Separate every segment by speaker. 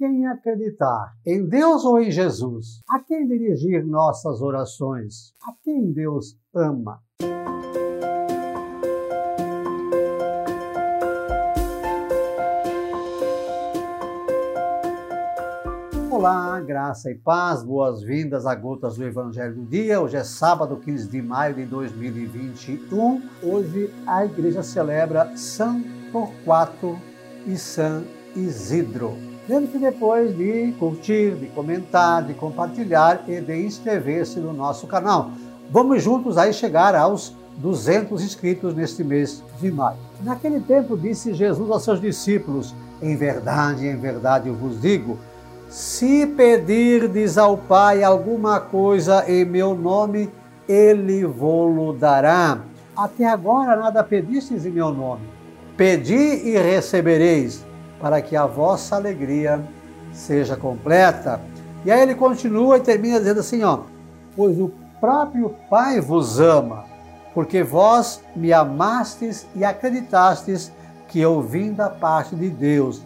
Speaker 1: quem acreditar, em Deus ou em Jesus? A quem dirigir nossas orações? A quem Deus ama? Olá, graça e paz, boas-vindas a Gotas do Evangelho do Dia. Hoje é sábado, 15 de maio de 2021. Hoje a igreja celebra São Torquato e São Isidro. Lembre-se depois de curtir, de comentar, de compartilhar e de inscrever-se no nosso canal. Vamos juntos aí chegar aos 200 inscritos neste mês de maio. Naquele tempo disse Jesus aos seus discípulos: Em verdade, em verdade eu vos digo, se pedirdes ao Pai alguma coisa em meu nome, ele vou-lo dará. Até agora nada pedistes em meu nome. Pedi e recebereis, para que a vossa alegria seja completa. E aí ele continua e termina dizendo assim, ó: Pois o próprio Pai vos ama, porque vós me amastes e acreditastes que eu vim da parte de Deus.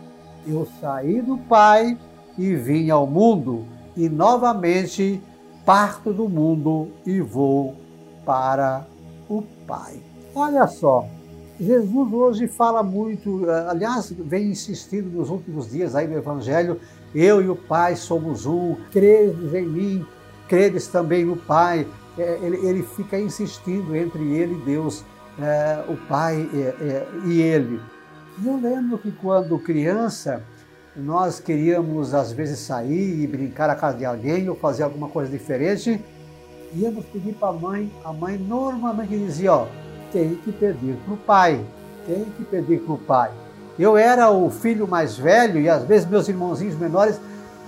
Speaker 1: Eu saí do Pai e vim ao mundo, e novamente parto do mundo e vou para o Pai. Olha só, Jesus hoje fala muito, eh, aliás, vem insistindo nos últimos dias aí no Evangelho, eu e o Pai somos um, credes em mim, credes também no Pai. É, ele, ele fica insistindo entre ele e Deus, é, o Pai é, e ele. E eu lembro que quando criança, nós queríamos às vezes sair e brincar à casa de alguém ou fazer alguma coisa diferente, íamos pedir para a mãe, a mãe normalmente dizia, ó, tem que pedir para o pai, tem que pedir para o pai. Eu era o filho mais velho e às vezes meus irmãozinhos menores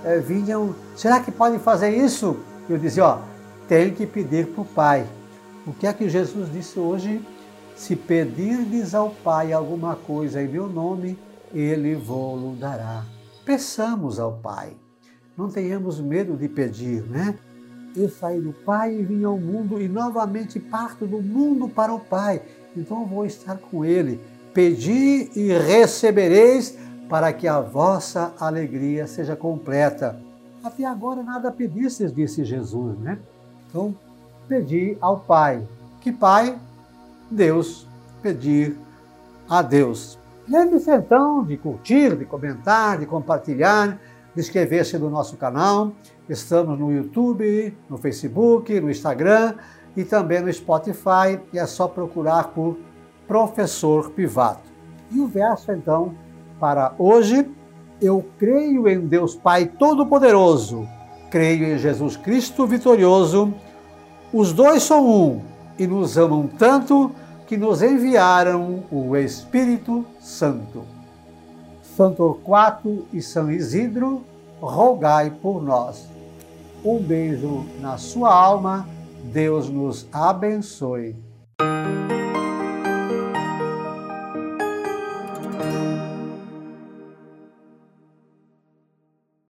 Speaker 1: eh, vinham, será que podem fazer isso? Eu dizia, ó, tem que pedir para o pai. O que é que Jesus disse hoje? Se pedirdes ao pai alguma coisa em meu nome, ele vou-lo dará peçamos ao Pai. Não tenhamos medo de pedir, né? Eu saí do Pai e vim ao mundo e novamente parto do mundo para o Pai. Então vou estar com Ele. Pedi e recebereis para que a vossa alegria seja completa. Até agora nada pedistes, disse Jesus, né? Então, pedi ao Pai. Que Pai? Deus. Pedir a Deus. Lembre-se então de curtir, de comentar, de compartilhar, inscrever-se no nosso canal. Estamos no YouTube, no Facebook, no Instagram e também no Spotify. E é só procurar por Professor Pivato. E o verso então para hoje: Eu creio em Deus Pai Todo-Poderoso, creio em Jesus Cristo vitorioso. Os dois são um e nos amam tanto que nos enviaram o Espírito Santo. São Torquato e São Isidro, rogai por nós. Um beijo na sua alma, Deus nos abençoe.